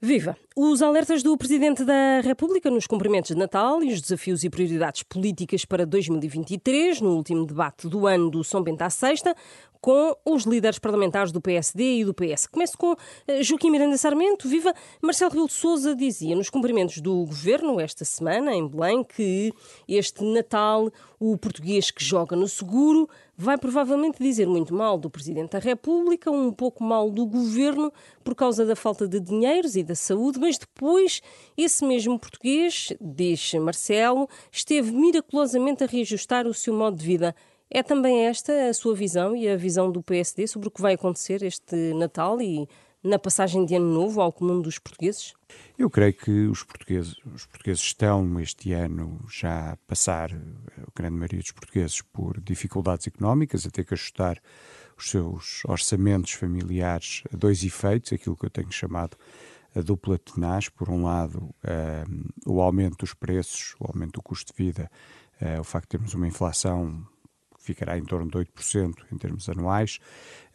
Viva! Os alertas do Presidente da República nos cumprimentos de Natal e os desafios e prioridades políticas para 2023, no último debate do ano do São Bento à Sexta, com os líderes parlamentares do PSD e do PS. Começo com eh, Joaquim Miranda Sarmento. Viva! Marcelo Rebelo de Sousa dizia nos cumprimentos do Governo esta semana, em Belém, que este Natal o português que joga no seguro vai provavelmente dizer muito mal do Presidente da República, um pouco mal do Governo, por causa da falta de dinheiros e da saúde, mas depois esse mesmo português, diz Marcelo, esteve miraculosamente a reajustar o seu modo de vida. É também esta a sua visão e a visão do PSD sobre o que vai acontecer este Natal e na passagem de ano novo ao comum dos portugueses? Eu creio que os portugueses, os portugueses estão este ano já a passar, a grande maioria dos portugueses, por dificuldades económicas, a ter que ajustar os seus orçamentos familiares a dois efeitos, aquilo que eu tenho chamado a dupla tenaz, por um lado um, o aumento dos preços, o aumento do custo de vida, uh, o facto de termos uma inflação ficará em torno de 8% em termos anuais,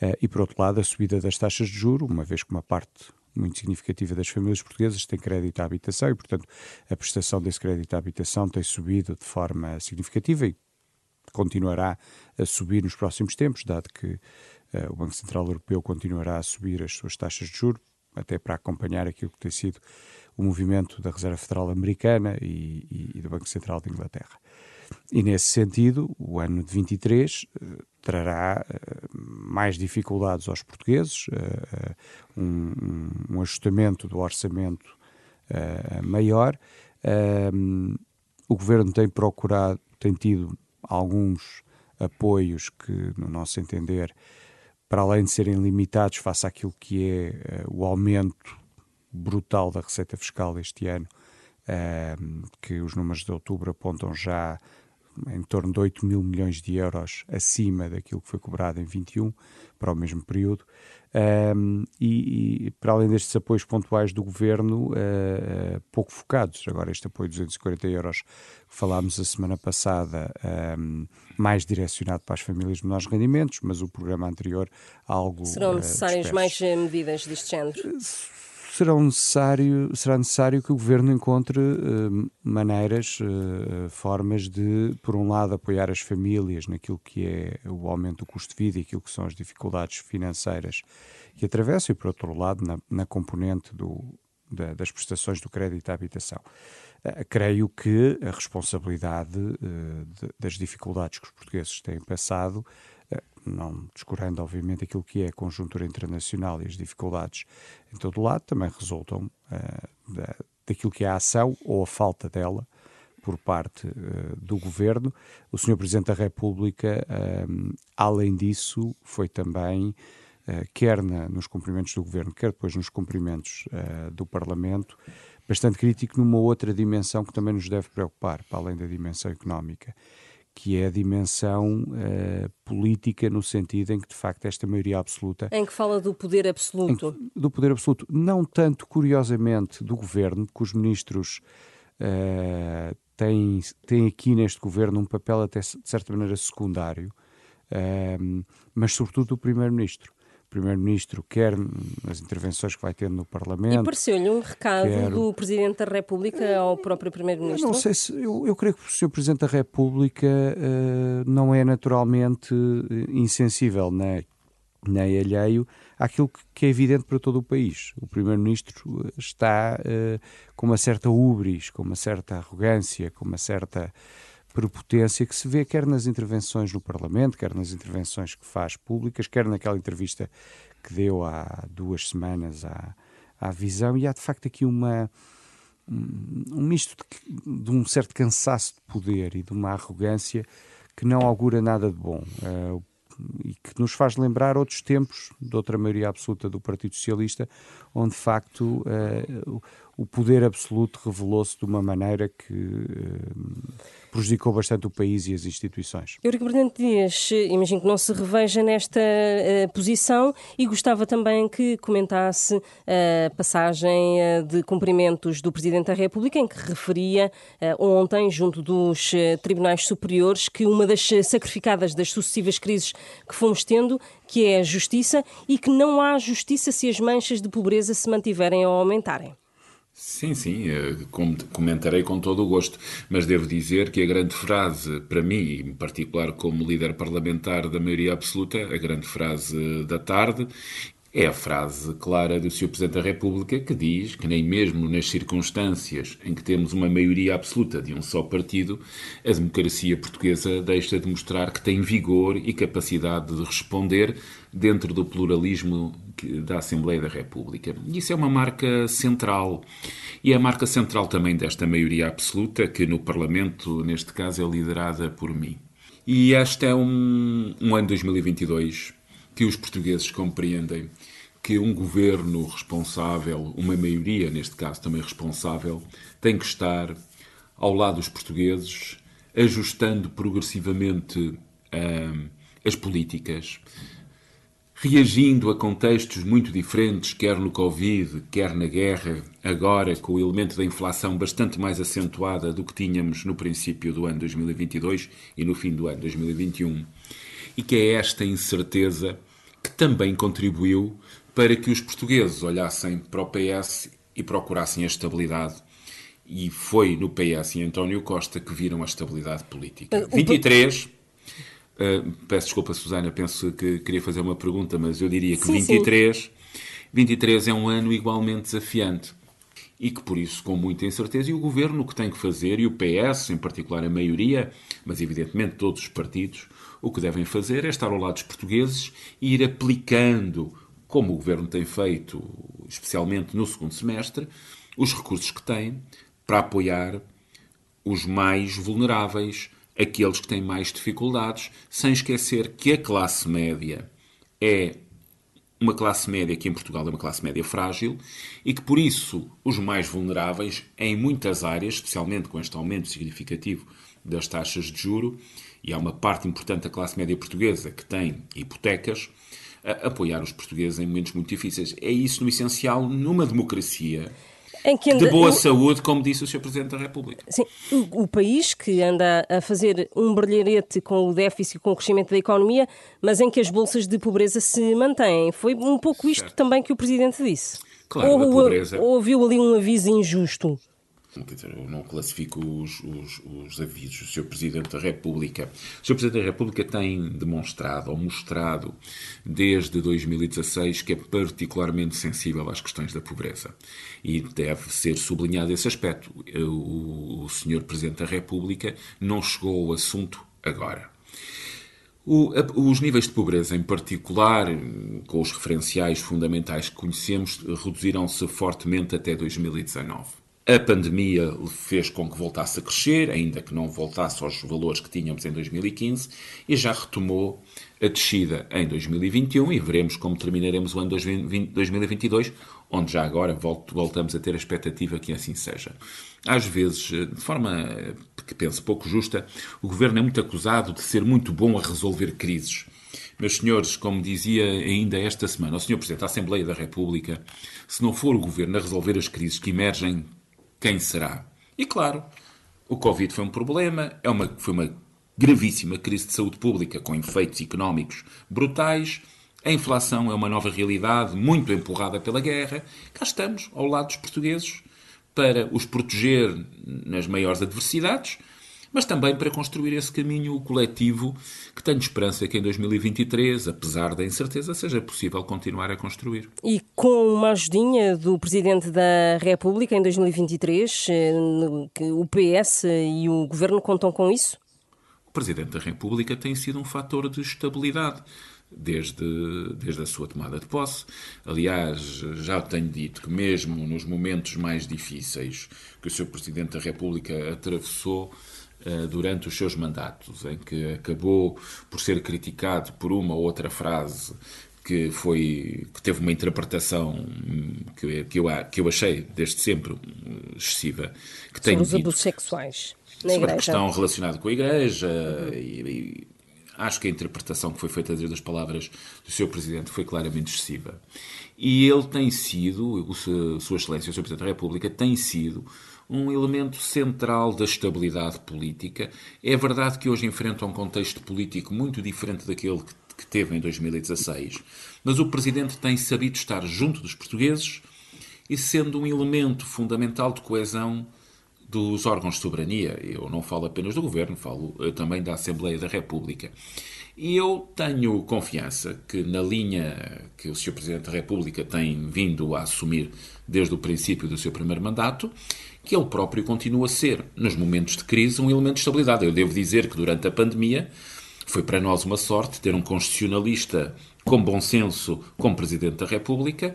uh, e por outro lado a subida das taxas de juro, uma vez que uma parte muito significativa das famílias portuguesas tem crédito à habitação e, portanto, a prestação desse crédito à habitação tem subido de forma significativa e continuará a subir nos próximos tempos, dado que uh, o Banco Central Europeu continuará a subir as suas taxas de juros, até para acompanhar aquilo que tem sido o movimento da Reserva Federal Americana e, e, e do Banco Central de Inglaterra. E nesse sentido, o ano de 23 uh, eh, trará uh, mais dificuldades aos portugueses, uh, um, um, ajustamento do orçamento maior. o governo tem procurado, tem tido alguns apoios que, no nosso entender, para além de serem limitados face àquilo que é o aumento brutal da receita fiscal este ano, que os números de outubro apontam já em torno de 8 mil milhões de euros acima daquilo que foi cobrado em 21 para o mesmo período. Um, e, e, para além destes apoios pontuais do governo, uh, pouco focados, agora este apoio de 240 euros que falámos a semana passada, um, mais direcionado para as famílias de menores rendimentos, mas o programa anterior algo. Serão necessárias uh, mais medidas deste género? Serão necessário, será necessário que o governo encontre uh, maneiras, uh, formas de, por um lado, apoiar as famílias naquilo que é o aumento do custo de vida e aquilo que são as dificuldades financeiras que atravessam, e, por outro lado, na, na componente do, da, das prestações do crédito à habitação. Uh, creio que a responsabilidade de, das dificuldades que os portugueses têm passado não descurando, obviamente, aquilo que é a conjuntura internacional e as dificuldades em todo o lado, também resultam uh, da, daquilo que é a ação ou a falta dela por parte uh, do governo. O Sr. Presidente da República, uh, além disso, foi também, quer na, nos cumprimentos do governo, quer depois nos cumprimentos do Parlamento, bastante crítico numa outra dimensão que também nos deve preocupar, para além da dimensão económica que é a dimensão uh, política no sentido em que de facto esta maioria absoluta em que fala do poder absoluto? em, do poder absoluto. Não tanto curiosamente do governo que os ministros uh, têm têm aqui neste governo um papel até de certa maneira secundário uh, mas sobretudo do primeiro-ministro Primeiro-Ministro, quer nas intervenções que vai tendo no Parlamento. E pareceu-lhe um recado quer... do Presidente da República ao próprio Primeiro-Ministro? Não sei se. Eu, eu, creio que o Sr. Presidente da República uh, não é naturalmente eh, insensível, nem, nem alheio àquilo que, é evidente para todo o país. O Primeiro-Ministro eh, está uh, com uma certa ubris, com uma certa arrogância, com uma certa prepotência que se vê quer nas intervenções no Parlamento, quer nas intervenções que faz públicas, quer naquela entrevista que deu há duas semanas à, à Visão, e há de facto aqui uma, um misto de, de, um certo cansaço de poder e de uma arrogância que não augura nada de bom. Uh, e que nos faz lembrar outros tempos de outra maioria absoluta do Partido Socialista, onde de facto uh, o poder absoluto revelou-se de uma maneira que uh, prejudicou bastante o país e as instituições. Eurico Bernardo Dias, imagino que não se reveja nesta uh, posição e gostava também que comentasse a passagem uh, de cumprimentos do Presidente da República, em que referia uh, ontem, junto dos tribunais superiores, que uma das sacrificadas das sucessivas crises que fomos tendo, que é a justiça, e que não há justiça se as manchas de pobreza se mantiverem ou aumentarem. Sim, sim, eh, comentarei com todo o gosto, mas devo dizer que a grande frase, para mim, em particular como líder parlamentar da maioria absoluta, a grande frase da tarde, é a frase clara do Sr. Presidente da República que diz que nem mesmo nas circunstâncias em que temos uma maioria absoluta de um só partido, a democracia portuguesa deixa de mostrar que tem vigor e capacidade de responder dentro do pluralismo da Assembleia da República. Isso é uma marca central. E é a marca central também desta maioria absoluta, que no Parlamento, neste caso, é liderada por mim. E este é um, um ano 2022 que os portugueses compreendem que um governo responsável, uma maioria, neste caso também responsável, tem que estar ao lado dos portugueses, ajustando progressivamente uh, as políticas, reagindo a contextos muito diferentes, quer no Covid, quer na guerra, agora com o elemento da inflação bastante mais acentuada do que tínhamos no princípio do ano 2022 e no fim do ano 2021 e que é esta incerteza que também contribuiu para que os portugueses olhassem para o PS e procurassem a estabilidade. E foi no PS e António Costa que viram a estabilidade política. 23. Uh, eh, peço desculpa, Susana, penso que queria fazer uma pergunta, mas eu diria que sim, 23, sim. 23 é um ano igualmente desafiante e que por isso com muita incerteza e o governo o que tem que fazer e o PS em particular a maioria, mas evidentemente todos os partidos o que devem fazer é estar ao lado dos portugueses e ir aplicando, como o governo tem feito, especialmente no segundo semestre, os recursos que tem para apoiar os mais vulneráveis, aqueles que têm mais dificuldades, sem esquecer que a classe média é uma classe média que em Portugal é uma classe média frágil e que por isso os mais vulneráveis em muitas áreas, especialmente com este aumento significativo das taxas de juro, e há uma parte importante da classe média portuguesa que tem hipotecas, apoiar os portugueses em momentos muito difíceis. É isso no essencial numa democracia. Anda, de boa o, saúde, como disse o Sr. Presidente da República. Sim, o, o, país que anda a fazer um brilharete com o déficit e com o crescimento da economia, mas em que as bolsas de pobreza se mantêm. Foi um pouco isto certo. também que o Presidente disse. Claro, ou. Ou ouviu ali um aviso injusto? Dizer, eu não classifico os, os, os, avisos do Sr. Presidente da República. O Sr. Presidente da República tem demonstrado ou mostrado desde 2016 que é particularmente sensível às questões da pobreza. E deve ser sublinhado esse aspecto. O, o Sr. Presidente da República não chegou ao assunto agora. O, os níveis de pobreza, em particular, com os referenciais fundamentais que conhecemos, reduziram-se fortemente até 2019. A pandemia fez com que voltasse a crescer, ainda que não voltasse aos valores que tínhamos em 2015, e já retomou a descida em 2021 e veremos como terminaremos o ano 2022, onde já agora voltamos a ter a expectativa que assim seja. Às vezes, de forma que penso pouco justa, o governo é muito acusado de ser muito bom a resolver crises. Meus senhores, como dizia ainda esta semana o Sr. Presidente da Assembleia da República, se não for o governo a resolver as crises que emergem quem será? E claro, o Covid foi um problema, é uma, foi uma gravíssima crise de saúde pública com efeitos económicos brutais. A inflação é uma nova realidade, muito empurrada pela guerra. Cá estamos, ao lado dos portugueses, para os proteger nas maiores adversidades mas também para construir esse caminho coletivo que tenho esperança que em 2023, apesar da incerteza, seja possível continuar a construir. E com uma ajudinha do Presidente da República em 2023, eh, o PS e o Governo contam com isso? O Presidente da República tem sido um fator de estabilidade desde, desde a sua tomada de posse. Aliás, já tenho dito que, mesmo nos momentos mais difíceis que o Sr. Presidente da República atravessou, durante os seus mandatos, em que acabou por ser criticado por uma ou outra frase que foi que teve uma interpretação que, que, eu, que eu achei desde sempre excessiva. Que tem os abusos sexuais na sobre a questão relacionada com a Igreja uhum. e, e, acho que a interpretação que foi feita das palavras do seu Presidente foi claramente excessiva. E ele tem sido, o, Sua Excelência, o Sr. Presidente da República, tem sido um elemento central da estabilidade política. É verdade que hoje enfrenta um contexto político muito diferente daquele que, que teve em 2016, mas o Presidente tem sabido estar junto dos portugueses e sendo um elemento fundamental de coesão dos órgãos de soberania. Eu não falo apenas do Governo, falo eh, também da Assembleia da República. E eu tenho confiança que, na linha que o Sr. Presidente da República tem vindo a assumir desde o princípio do seu primeiro mandato, que ele próprio continua a ser, nos momentos de crise, um elemento de estabilidade. Eu devo dizer que durante a pandemia foi para nós uma sorte ter um constitucionalista com bom senso como Presidente da República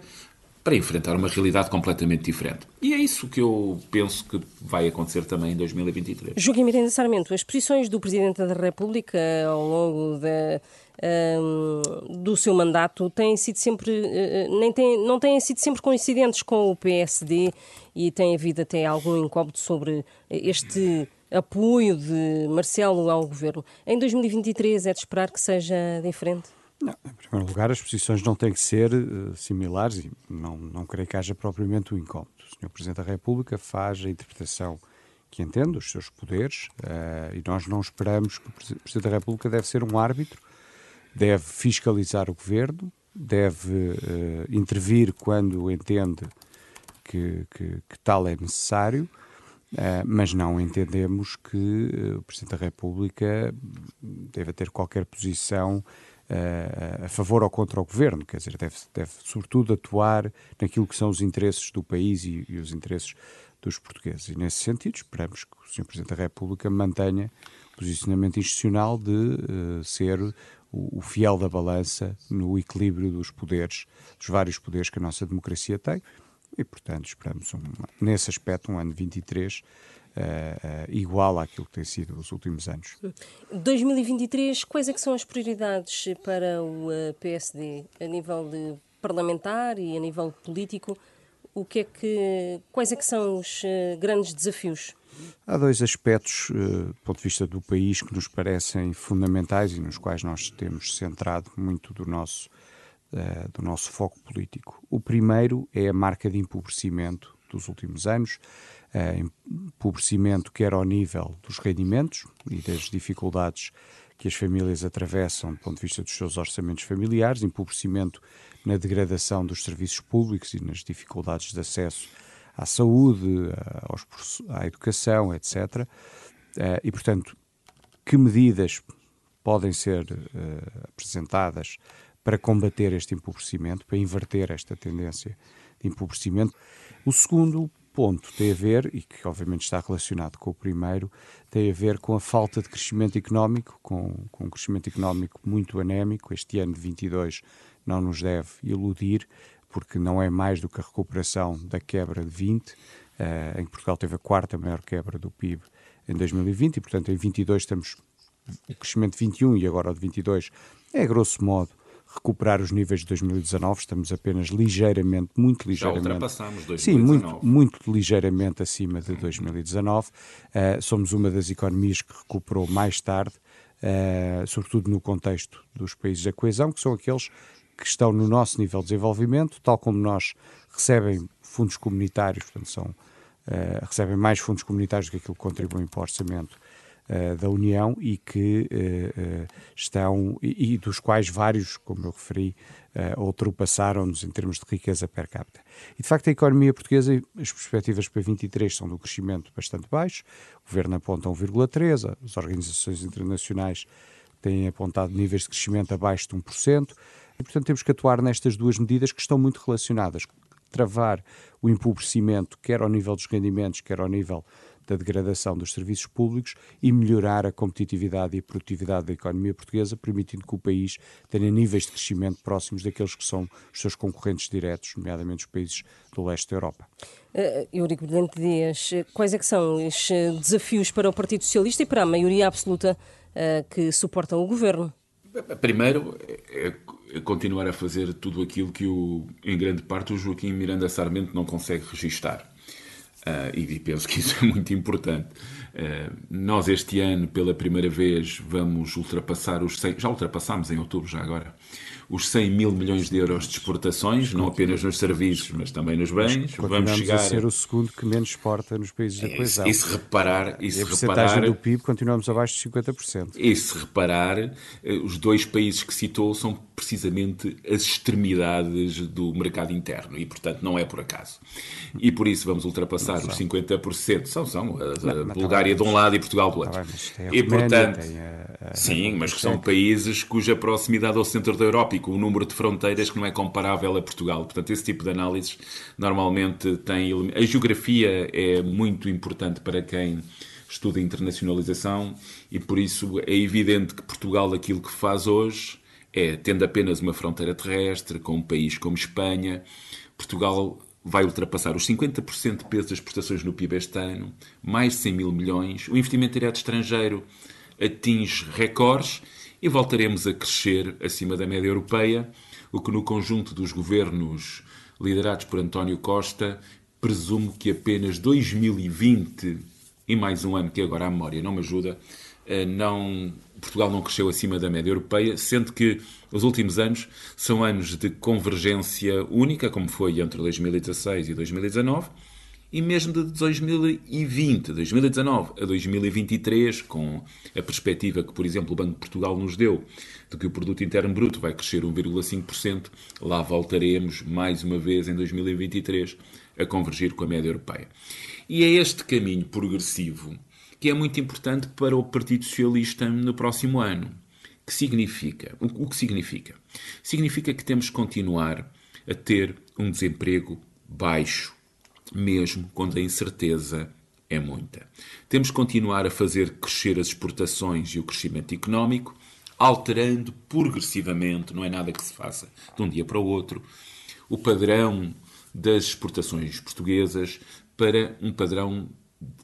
para enfrentar uma realidade completamente diferente. E é isso que eu penso que vai acontecer também em 2023. Joaquim Miranda Sarmento, as posições do Presidente da República ao longo um, do seu mandato têm sido sempre, uh, nem têm, não têm sido sempre coincidentes com o PSD e tem havido até algum incómodo sobre este apoio de Marcelo ao governo. Em 2023 é de esperar que seja diferente? Não, em primeiro lugar, as posições não têm que ser uh, similares e não, não creio que haja propriamente um incómodo. O Sr. Presidente da República faz a interpretação que entende dos seus poderes uh, e nós não esperamos que o Presidente da República deve ser um árbitro, deve fiscalizar o governo, deve uh, intervir quando entende que, que, que tal é necessário. Uh, mas não entendemos que uh, o Presidente da República deva ter qualquer posição uh, a favor ou contra o governo, quer dizer, deve, deve sobretudo atuar naquilo que são os interesses do país e, e os interesses dos portugueses. E nesse sentido, esperamos que o Sr. Presidente da República mantenha o posicionamento institucional de uh, ser o, o, fiel da balança no equilíbrio dos poderes, dos vários poderes que a nossa democracia tem. E, portanto, esperamos, um, nesse aspecto, um ano 23 uh, igual àquilo que tem sido os últimos anos. 2023, quais é que são as prioridades para o uh, PSD a nível de parlamentar e a nível político? O que é que, quais é que são os grandes desafios? Há dois aspectos, do ponto de vista do país, que nos parecem fundamentais e nos quais nós temos centrado muito do nosso, do nosso foco político. O primeiro é a marca de empobrecimento dos últimos anos, empobrecimento quer ao nível dos rendimentos e das dificuldades que as famílias atravessam do ponto de vista dos seus orçamentos familiares, empobrecimento na degradação dos serviços públicos e nas dificuldades de acesso à saúde, à educação, etc. Eh, e, portanto, que medidas podem ser uh, apresentadas para combater este empobrecimento, para inverter esta tendência de empobrecimento? O segundo ponto tem a ver, e que obviamente está relacionado com o primeiro, tem a ver com a falta de crescimento económico, com, com um crescimento económico muito anémico. Este ano de 22 não nos deve iludir, porque não é mais do que a recuperação da quebra de 20, uh, eh, em que Portugal teve a quarta maior quebra do PIB em 2020, e portanto em 22 estamos o crescimento de 21 e agora o de 22 é grosso modo recuperar os níveis de 2019, estamos apenas ligeiramente, muito ligeiramente. Já ultrapassamos 2019. Sim, muito, muito ligeiramente acima de 2019. Uh, eh, somos uma das economias que recuperou mais tarde, uh, sobretudo no contexto dos países da coesão, que são aqueles que estão no nosso nível de desenvolvimento, tal como nós recebem fundos comunitários, portanto, são, uh, recebem mais fundos comunitários do que aquilo que contribuem para o orçamento da União e que uh, estão, e, e, dos quais vários, como eu referi, ultrapassaram-nos em termos de riqueza per capita. E de facto a economia portuguesa, as perspectivas para 23 são de um crescimento bastante baixo, o Governo aponta 1,3%, as organizações internacionais têm apontado níveis de crescimento abaixo de 1%, e portanto temos que atuar nestas duas medidas que estão muito relacionadas. Travar o empobrecimento, quer ao nível dos rendimentos, quer ao nível da degradação dos serviços públicos e melhorar a competitividade e a produtividade da economia portuguesa, permitindo que o país tenha níveis de crescimento próximos daqueles que são os seus concorrentes diretos, nomeadamente os países do leste da Europa. Uh, Eurico Brilhante Dias, quais é que são os eh, desafios para o Partido Socialista e para a maioria absoluta uh, que suportam o governo? Primeiro, continuar a fazer tudo aquilo que, o, em grande parte, o Joaquim Miranda Sarmento não consegue registar. Uh, e penso que isso é muito importante. Uh, nós, este ano, pela primeira vez, vamos ultrapassar os 100, já ultrapassámos em outubro, já agora, os 100 mil milhões de euros de exportações, não apenas nos serviços, mas também nos bens. Vamos chegar a ser o segundo que menos exporta nos países da coesão. E se reparar, e se a reparar, do PIB continuamos abaixo de 50%. E se reparar, eh, os dois países que citou são precisamente as extremidades do mercado interno e, portanto, não é por acaso. E por isso vamos ultrapassar os 50%. São, são. A, a não, Bulgária de um lado e Portugal do outro. Tá e, portanto, sim, mas que são países cuja proximidade ao centro da Europa com um número de fronteiras que não é comparável a Portugal. Portanto, esse tipo de análises normalmente tem. A geografia é muito importante para quem estuda internacionalização e por isso é evidente que Portugal, aquilo que faz hoje, é tendo apenas uma fronteira terrestre com um país como Espanha, Portugal vai ultrapassar os 50% de peso das exportações no PIB este ano, mais de 100 mil milhões, o investimento direto estrangeiro atinge recordes e voltaremos a crescer acima da média europeia, o que no conjunto dos governos liderados por António Costa presumo que apenas 2020 e mais um ano que agora a memória não me ajuda, eh, não, Portugal não cresceu acima da média europeia, sendo que os últimos anos são anos de convergência única, como foi entre 2016 e 2019, e mesmo de 2020, 2019 a 2023, com a perspectiva que, por exemplo, o Banco de Portugal nos deu de que o produto interno bruto vai crescer 1,5%, lá voltaremos mais uma vez em 2023 a convergir com a média europeia. E é este caminho progressivo que é muito importante para o Partido Socialista no próximo ano. Que significa? O que significa? Significa que temos que continuar a ter um desemprego baixo mesmo quando a incerteza é muita. Temos que continuar a fazer crescer as exportações e o crescimento económico, alterando progressivamente, não é nada que se faça de um dia para o outro, o padrão das exportações portuguesas para um padrão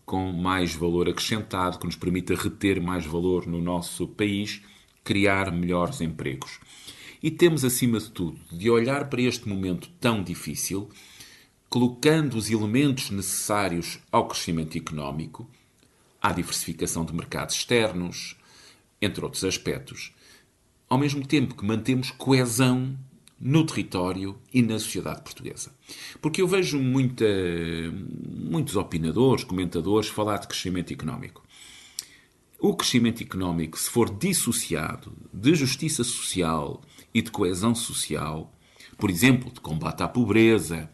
com mais valor acrescentado, que nos permita reter mais valor no nosso país, criar melhores empregos. E temos, acima de tudo, de olhar para este momento tão difícil colocando os elementos necessários ao crescimento económico, à diversificação de mercados externos, entre outros aspectos, ao mesmo tempo que mantemos coesão no território e na sociedade portuguesa. Porque eu vejo muita, muitos opinadores, comentadores falar de crescimento económico. O crescimento económico, se for dissociado de justiça social e de coesão social, por exemplo, de combate à pobreza,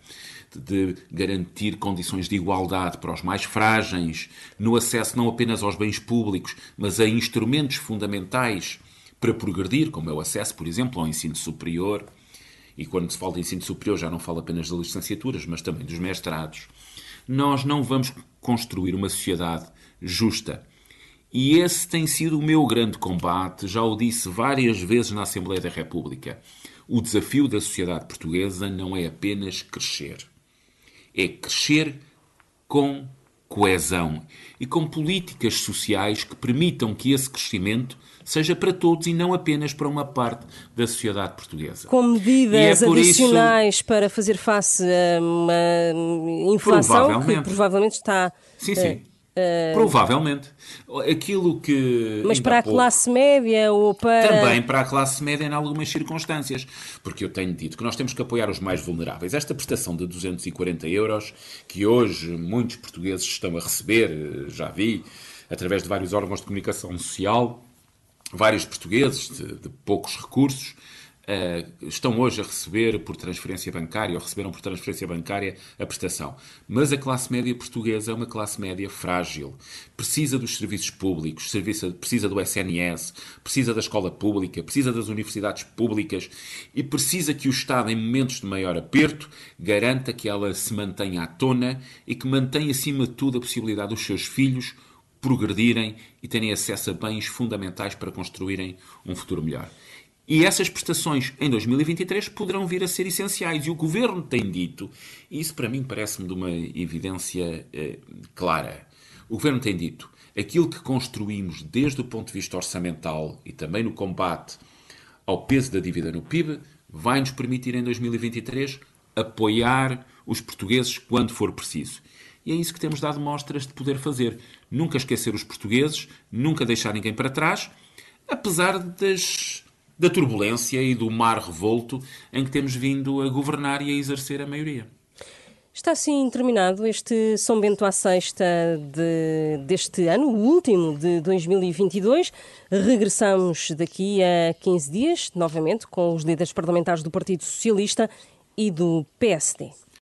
de garantir condições de igualdade para os mais frágeis, no acesso não apenas aos bens públicos, mas a instrumentos fundamentais para progredir, como é o acesso, por exemplo, ao ensino superior. E quando se fala de ensino superior, já não fala apenas das licenciaturas, mas também dos mestrados. Nós não vamos construir uma sociedade justa. E esse tem sido o meu grande combate, já o disse várias vezes na Assembleia da República. O desafio da sociedade portuguesa não é apenas crescer é crescer com coesão e com políticas sociais que permitam que esse crescimento seja para todos e não apenas para uma parte da sociedade portuguesa. Com medidas é adicionais isso... para fazer face a uma inflação que provavelmente está sim, sim. Eh, Uh... Provavelmente. Aquilo que. Mas para a pouco... classe média ou para. Também para a classe média em algumas circunstâncias. Porque eu tenho dito que nós temos que apoiar os mais vulneráveis. Esta prestação de 240 euros, que hoje muitos portugueses estão a receber, já vi, através de vários órgãos de comunicação social, vários portugueses de, de poucos recursos uh, estão hoje a receber por transferência bancária ou receberam por transferência bancária a prestação. Mas a classe média portuguesa é uma classe média frágil. Precisa dos serviços públicos, serviço, precisa do SNS, precisa da escola pública, precisa das universidades públicas e precisa que o Estado, em momentos de maior aperto, garanta que ela se mantenha à tona e que mantenha, acima de tudo, a possibilidade dos seus filhos progredirem e terem acesso a bens fundamentais para construírem um futuro melhor. E essas prestações em 2023 poderão vir a ser essenciais. E o governo tem dito, e isso para mim parece-me de uma evidência eh, clara. O governo tem dito aquilo que construímos desde o ponto de vista orçamental e também no combate ao peso da dívida no PIB, vai nos permitir em 2023 apoiar os portugueses quando for preciso. E é isso que temos dado mostras de poder fazer. Nunca esquecer os portugueses, nunca deixar ninguém para trás, apesar das, da turbulência e do mar revolto em que temos vindo a governar e a exercer a maioria. Está assim terminado este São Bento à Sexta de, deste ano, o último de 2022. Regressamos daqui a 15 dias, novamente, com os líderes parlamentares do Partido Socialista e do PSD.